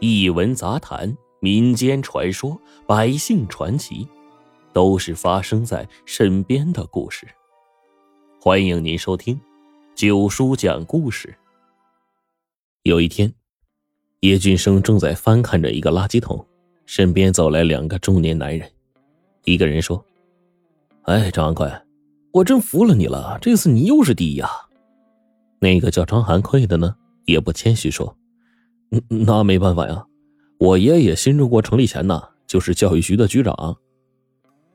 一文杂谈、民间传说、百姓传奇，都是发生在身边的故事。欢迎您收听九叔讲故事。有一天，叶俊生正在翻看着一个垃圾桶，身边走来两个中年男人。一个人说：“哎，张安奎，我真服了你了，这次你又是第一啊！”那个叫张寒奎的呢，也不谦虚说。那没办法呀，我爷爷新中国成立前呢，就是教育局的局长。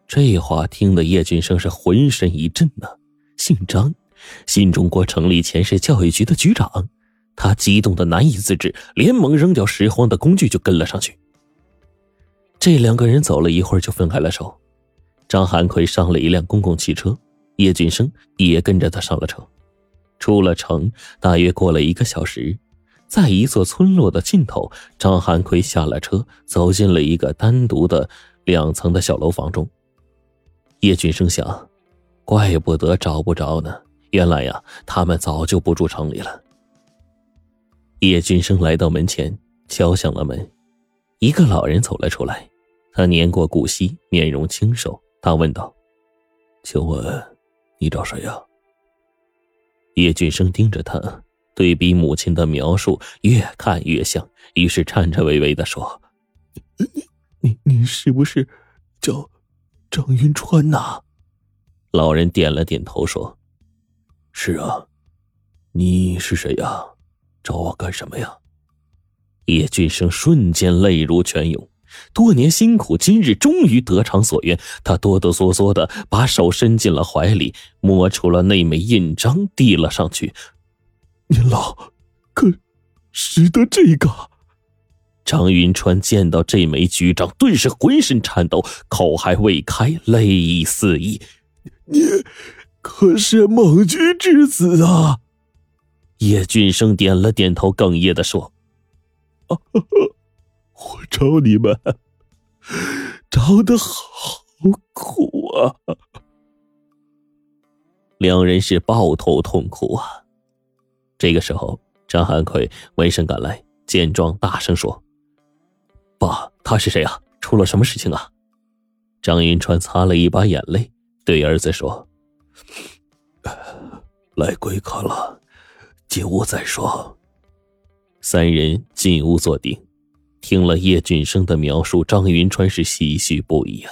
这话听得叶俊生是浑身一震呢。姓张，新中国成立前是教育局的局长，他激动的难以自制，连忙扔掉拾荒的工具就跟了上去。这两个人走了一会儿就分开了手。张寒奎上了一辆公共汽车，叶俊生也跟着他上了车。出了城，大约过了一个小时。在一座村落的尽头，张寒奎下了车，走进了一个单独的两层的小楼房中。叶俊生想，怪不得找不着呢，原来呀，他们早就不住城里了。叶俊生来到门前，敲响了门，一个老人走了出来，他年过古稀，面容清瘦，他问道：“请问，你找谁呀？”叶俊生盯着他。对比母亲的描述，越看越像，于是颤颤巍巍的说：“你、你、你是不是叫张云川呐？”老人点了点头说：“是啊，你是谁呀？找我干什么呀？”叶俊生瞬间泪如泉涌，多年辛苦，今日终于得偿所愿。他哆哆嗦嗦的把手伸进了怀里，摸出了那枚印章，递了上去。您老可识得这个？张云川见到这枚局长，顿时浑身颤抖，口还未开，泪已四溢。你可是蒙君之子啊！叶俊生点了点头，哽咽的说：“我找你们找的好苦啊！”两人是抱头痛哭啊。这个时候，张寒奎闻声赶来，见状大声说：“爸，他是谁啊？出了什么事情啊？”张云川擦了一把眼泪，对儿子说：“来贵客了，进屋再说。”三人进屋坐定，听了叶俊生的描述，张云川是唏嘘不已啊。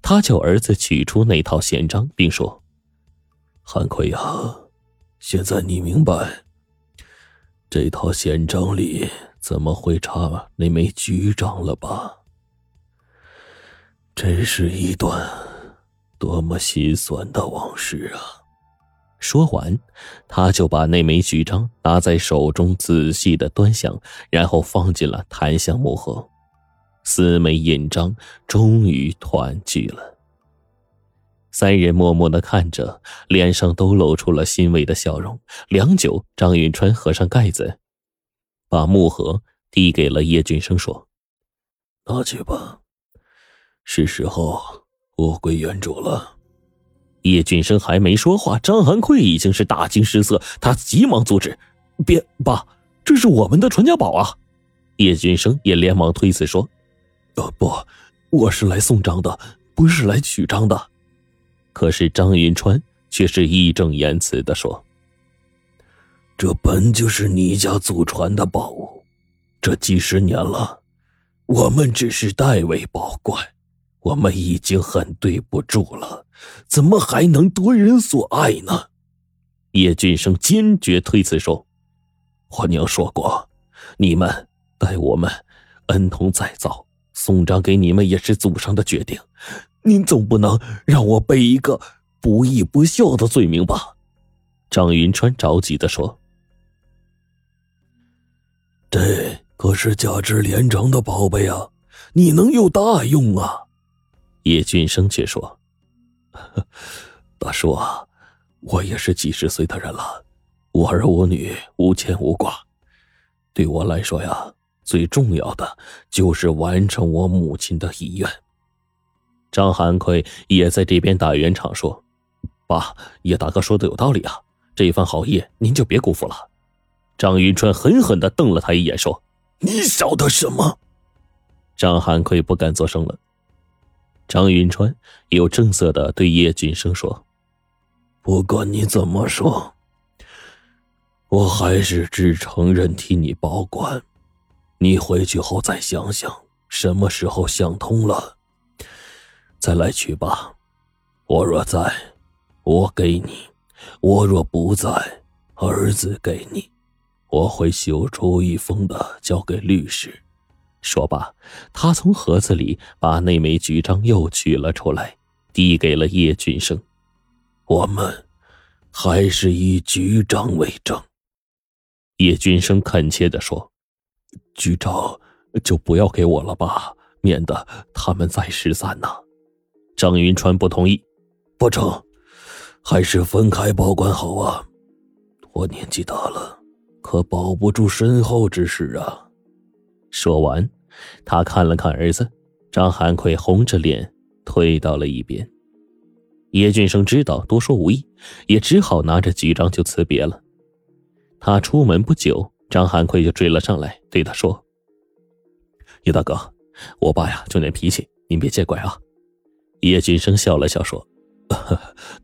他叫儿子取出那套宪章，并说：“韩奎呀，现在你明白。”这套宪章里怎么会差那枚局章了吧？这是一段多么心酸的往事啊！说完，他就把那枚局章拿在手中，仔细的端详，然后放进了檀香木盒。四枚印章终于团聚了。三人默默的看着，脸上都露出了欣慰的笑容。良久，张云川合上盖子，把木盒递给了叶俊生，说：“拿去吧，是时候物归原主了。”叶俊生还没说话，张寒奎已经是大惊失色，他急忙阻止：“别，爸，这是我们的传家宝啊！”叶俊生也连忙推辞说：“呃，不，我是来送章的，不是来取章的。”可是张云川却是义正言辞的说：“这本就是你家祖传的宝物，这几十年了，我们只是代为保管。我们已经很对不住了，怎么还能夺人所爱呢？”叶俊生坚决推辞说：“我娘说过，你们待我们恩同再造，送章给你们也是祖上的决定。”您总不能让我背一个不义不孝的罪名吧？张云川着急的说：“这可是价值连城的宝贝啊，你能有大用啊？”叶俊生却说：“ 大叔啊，我也是几十岁的人了，无儿无女，无牵无挂，对我来说呀，最重要的就是完成我母亲的遗愿。”张寒奎也在这边打圆场说：“爸，叶大哥说的有道理啊，这一番好意您就别辜负了。”张云川狠狠的瞪了他一眼，说：“你晓得什么？张汉奎不敢作声了。张云川有正色的对叶俊生说：“不管你怎么说，我还是只承认替你保管。你回去后再想想，什么时候想通了，再来取吧。我若在，我给你；我若不在，儿子给你。”我会修出一封的，交给律师。说罢，他从盒子里把那枚局章又取了出来，递给了叶俊生。我们还是以局章为证。叶俊生恳切地说：“局长就不要给我了吧，免得他们再失散呢。”张云川不同意：“不成，还是分开保管好啊。我年纪大了。”可保不住身后之事啊！说完，他看了看儿子张汉奎，红着脸退到了一边。叶俊生知道多说无益，也只好拿着几张就辞别了。他出门不久，张汉奎就追了上来，对他说：“叶大哥，我爸呀就那脾气，您别见怪啊。”叶俊生笑了笑说：“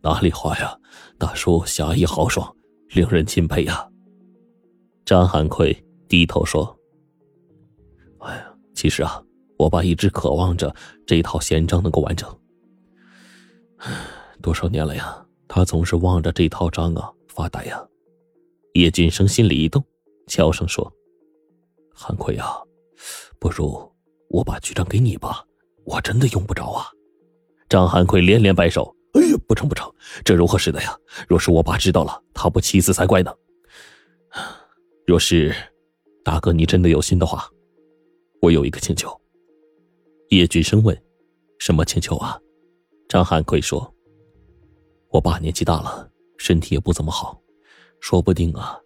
哪里话呀，大叔侠义豪爽，令人钦佩呀。”张汉奎低头说：“哎呀，其实啊，我爸一直渴望着这套宪章能够完整。多少年了呀，他总是望着这套章啊发呆呀。”叶俊生心里一动，悄声说：“汉奎啊，不如我把局章给你吧，我真的用不着啊。”张汉奎连连摆手：“哎呀，不成不成，这如何使得呀？若是我爸知道了，他不气死才怪呢。”若是大哥你真的有心的话，我有一个请求。叶俊生问：“什么请求啊？”张汉奎说：“我爸年纪大了，身体也不怎么好，说不定啊，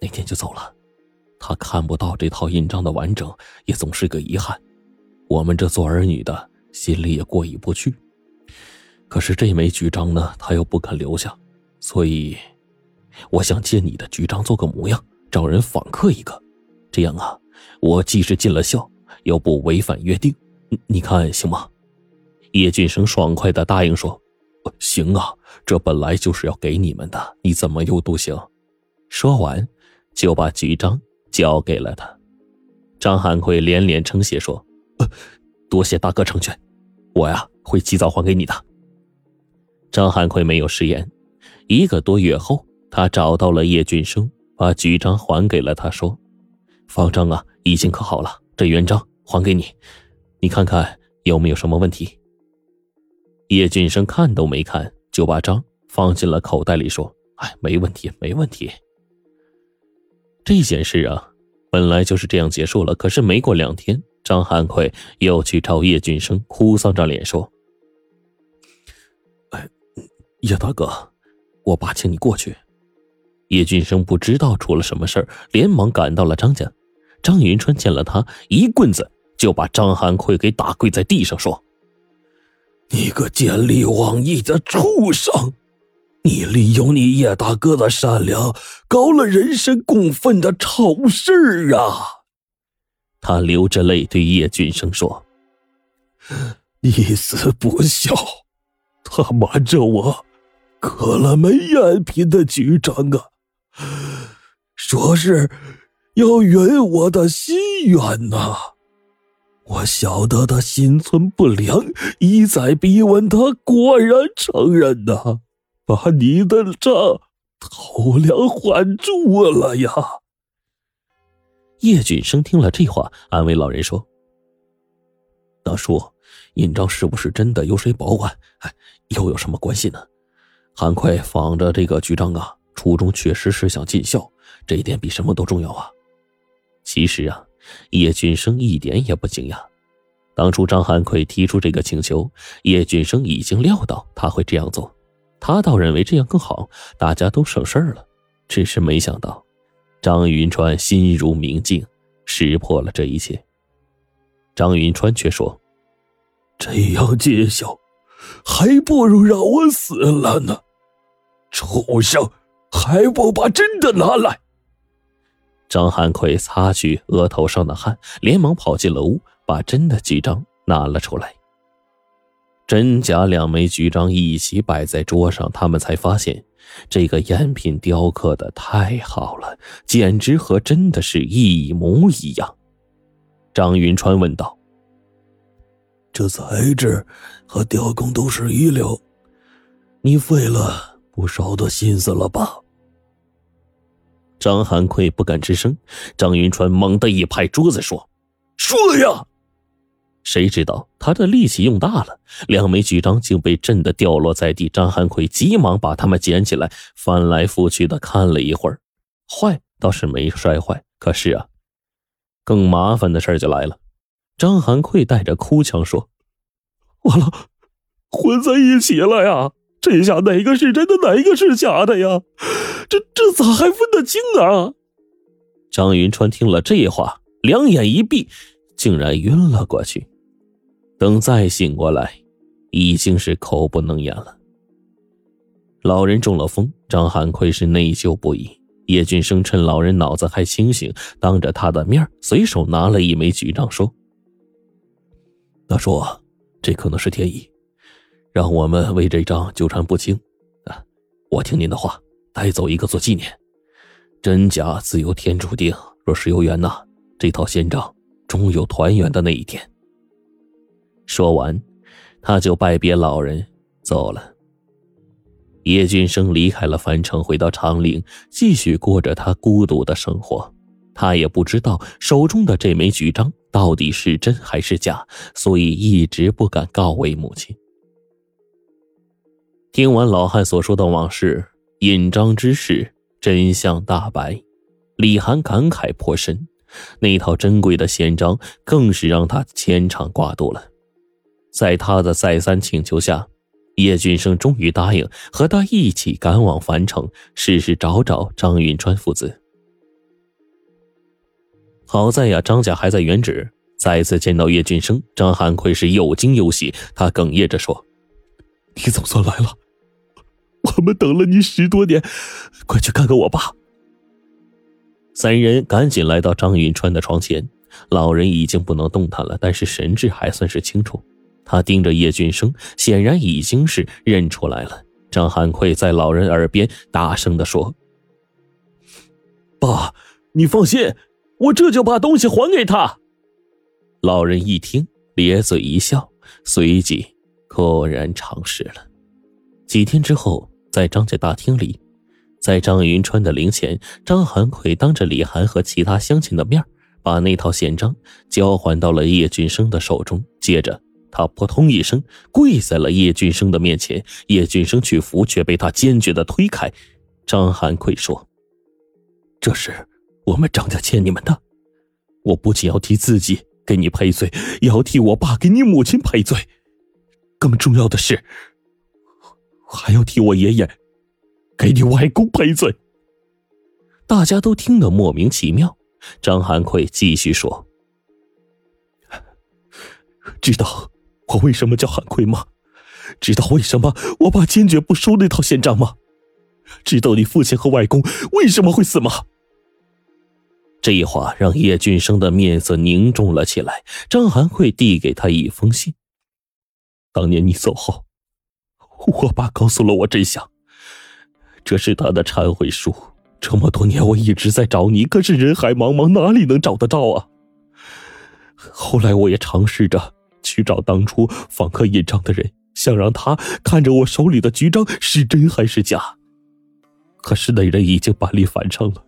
那天就走了。他看不到这套印章的完整，也总是个遗憾。我们这做儿女的心里也过意不去。可是这枚局章呢，他又不肯留下，所以我想借你的局章做个模样。”找人访客一个，这样啊，我既是尽了孝，又不违反约定，你看行吗？叶俊生爽快的答应说：“行啊，这本来就是要给你们的，你怎么又不行？”说完，就把局章交给了他。张汉奎连连称谢说：“多谢大哥成全，我呀会及早还给你的。”张汉奎没有食言，一个多月后，他找到了叶俊生。把局章还给了他，说：“方章啊，已经刻好了，这原章还给你，你看看有没有什么问题。”叶俊生看都没看，就把章放进了口袋里，说：“哎，没问题，没问题。”这件事啊，本来就是这样结束了。可是没过两天，张汉奎又去找叶俊生，哭丧着脸说：“，叶大哥，我爸请你过去。”叶俊生不知道出了什么事连忙赶到了张家。张云川见了他，一棍子就把张汉奎给打跪在地上，说：“你个见利忘义的畜生！你利用你叶大哥的善良，搞了人神共愤的丑事啊！”他流着泪对叶俊生说：“你死不孝，他瞒着我，可了枚赝品的局长啊！”说是要圆我的心愿呐，我晓得他心存不良，一再逼问他，果然承认呐，把你的账偷梁换柱了呀。叶俊生听了这话，安慰老人说：“大叔，印章是不是真的，由谁保管？哎，又有什么关系呢？韩快仿着这个局长啊。”初衷确实是想尽孝，这一点比什么都重要啊！其实啊，叶俊生一点也不惊讶。当初张汉奎提出这个请求，叶俊生已经料到他会这样做，他倒认为这样更好，大家都省事儿了。只是没想到，张云川心如明镜，识破了这一切。张云川却说：“这样尽孝，还不如让我死了呢！畜生！”还不把真的拿来！张汉奎擦去额头上的汗，连忙跑进了屋，把真的局章拿了出来。真假两枚局章一起摆在桌上，他们才发现，这个赝品雕刻的太好了，简直和真的是一模一样。张云川问道：“这材质和雕工都是一流，你费了不少的心思了吧？”张寒奎不敢吱声，张云川猛地一拍桌子说：“说呀！”谁知道他的力气用大了，两枚局章竟被震得掉落在地。张寒奎急忙把它们捡起来，翻来覆去的看了一会儿，坏倒是没摔坏，可是啊，更麻烦的事就来了。张寒奎带着哭腔说：“完了，混在一起了呀！这下哪个是真的，哪个是假的呀？”这这咋还分得清啊？张云川听了这话，两眼一闭，竟然晕了过去。等再醒过来，已经是口不能言了。老人中了风，张汉奎是内疚不已。叶俊生趁老人脑子还清醒，当着他的面随手拿了一枚局章，说：“他说，这可能是天意，让我们为这张纠缠不清。啊，我听您的话。”带走一个做纪念，真假自有天注定。若是有缘呐，这套仙杖终有团圆的那一天。说完，他就拜别老人走了。叶俊生离开了樊城，回到长陵，继续过着他孤独的生活。他也不知道手中的这枚局章到底是真还是假，所以一直不敢告慰母亲。听完老汉所说的往事。印章之事真相大白，李涵感慨颇深。那套珍贵的宪章更是让他牵肠挂肚了。在他的再三请求下，叶俊生终于答应和他一起赶往樊城，试试找找张云川父子。好在呀，张家还在原址。再次见到叶俊生，张汉奎是又惊又喜，他哽咽着说：“你总算来了。”我们等了你十多年，快去看看我爸。三人赶紧来到张云川的床前，老人已经不能动弹了，但是神志还算是清楚。他盯着叶俊生，显然已经是认出来了。张汉奎在老人耳边大声的说：“爸，你放心，我这就把东西还给他。”老人一听，咧嘴一笑，随即果然尝试了。几天之后。在张家大厅里，在张云川的灵前，张寒奎当着李涵和其他乡亲的面，把那套宪章交还到了叶俊生的手中。接着，他扑通一声跪在了叶俊生的面前。叶俊生去扶，却被他坚决的推开。张寒奎说：“这是我们张家欠你们的，我不仅要替自己给你赔罪，也要替我爸给你母亲赔罪。更重要的是。”还要替我爷爷，给你外公赔罪。大家都听得莫名其妙。张寒奎继续说：“知道我为什么叫韩奎吗？知道为什么我爸坚决不收那套仙章吗？知道你父亲和外公为什么会死吗？”这一话让叶俊生的面色凝重了起来。张寒奎递给他一封信。当年你走后。我爸告诉了我真相，这是他的忏悔书。这么多年我一直在找你，可是人海茫茫，哪里能找得到啊？后来我也尝试着去找当初访客印章的人，想让他看着我手里的局章是真还是假。可是那人已经搬离樊城了，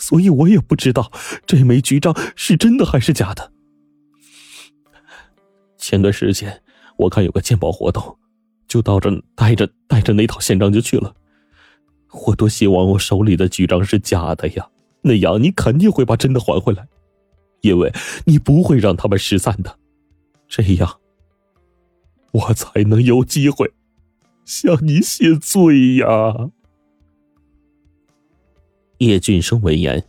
所以我也不知道这枚局章是真的还是假的。前段时间我看有个鉴宝活动。就到这带着带着那套宪章就去了，我多希望我手里的局章是假的呀，那样你肯定会把真的还回来，因为你不会让他们失散的，这样我才能有机会向你谢罪呀。叶俊生闻言，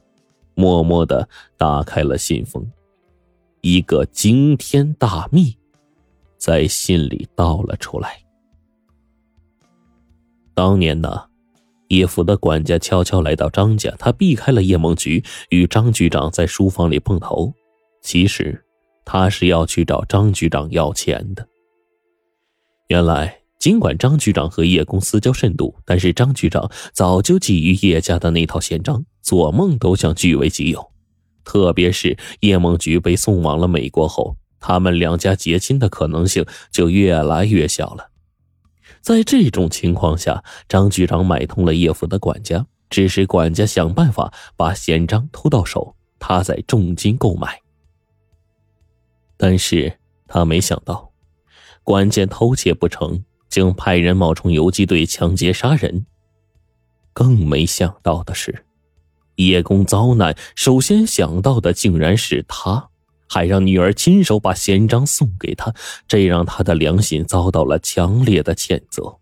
默默的打开了信封，一个惊天大秘在信里道了出来。当年呢，叶府的管家悄悄来到张家，他避开了叶梦菊，与张局长在书房里碰头。其实，他是要去找张局长要钱的。原来，尽管张局长和叶公私交甚笃，但是张局长早就觊觎叶家的那套宪章，做梦都想据为己有。特别是叶梦菊被送往了美国后，他们两家结亲的可能性就越来越小了。在这种情况下，张局长买通了叶府的管家，指使管家想办法把宪章偷到手，他再重金购买。但是他没想到，管家偷窃不成，竟派人冒充游击队抢劫杀人。更没想到的是。叶公遭难，首先想到的竟然是他，还让女儿亲手把宪章送给他，这让他的良心遭到了强烈的谴责。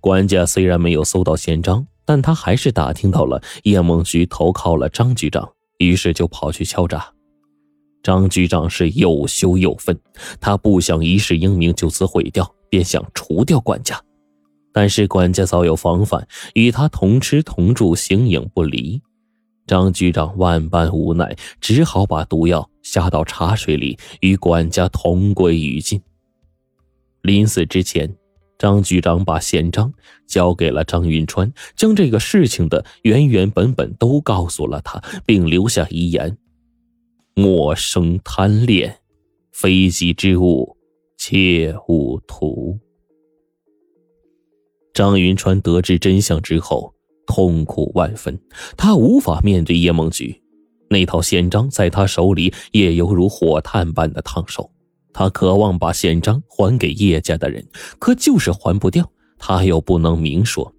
管家虽然没有搜到宪章，但他还是打听到了叶梦菊投靠了张局长，于是就跑去敲诈。张局长是又羞又愤，他不想一世英名就此毁掉，便想除掉管家。但是管家早有防范，与他同吃同住，形影不离。张局长万般无奈，只好把毒药下到茶水里，与管家同归于尽。临死之前，张局长把宪章交给了张云川，将这个事情的原原本本都告诉了他，并留下遗言：“莫生贪恋，非己之物，切勿图。”张云川得知真相之后，痛苦万分。他无法面对叶梦菊，那套宪章在他手里也犹如火炭般的烫手。他渴望把宪章还给叶家的人，可就是还不掉。他又不能明说，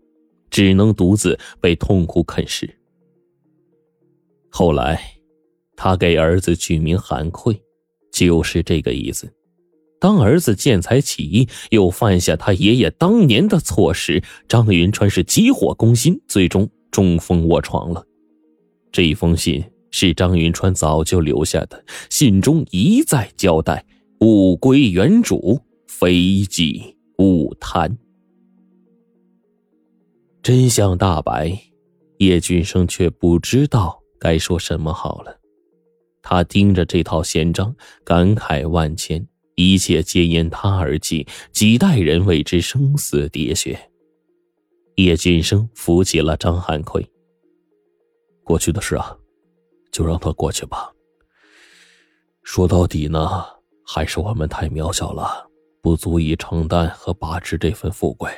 只能独自被痛苦啃食。后来，他给儿子取名韩愧，就是这个意思。当儿子见财起意，又犯下他爷爷当年的错时，张云川是急火攻心，最终中风卧床了。这封信是张云川早就留下的，信中一再交代：物归原主，非己勿贪。真相大白，叶俊生却不知道该说什么好了。他盯着这套闲章，感慨万千。一切皆因他而起，几代人为之生死喋血。叶俊生扶起了张汉奎。过去的事啊，就让它过去吧。说到底呢，还是我们太渺小了，不足以承担和把持这份富贵。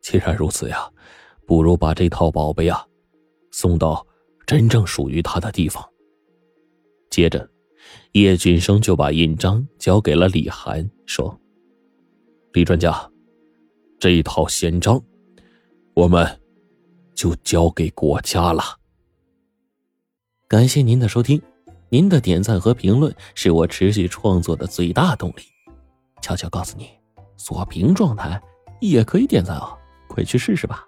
既然如此呀，不如把这套宝贝啊，送到真正属于他的地方。接着。叶俊生就把印章交给了李涵，说：“李专家，这一套宪章，我们就交给国家了。”感谢您的收听，您的点赞和评论是我持续创作的最大动力。悄悄告诉你，锁屏状态也可以点赞哦，快去试试吧。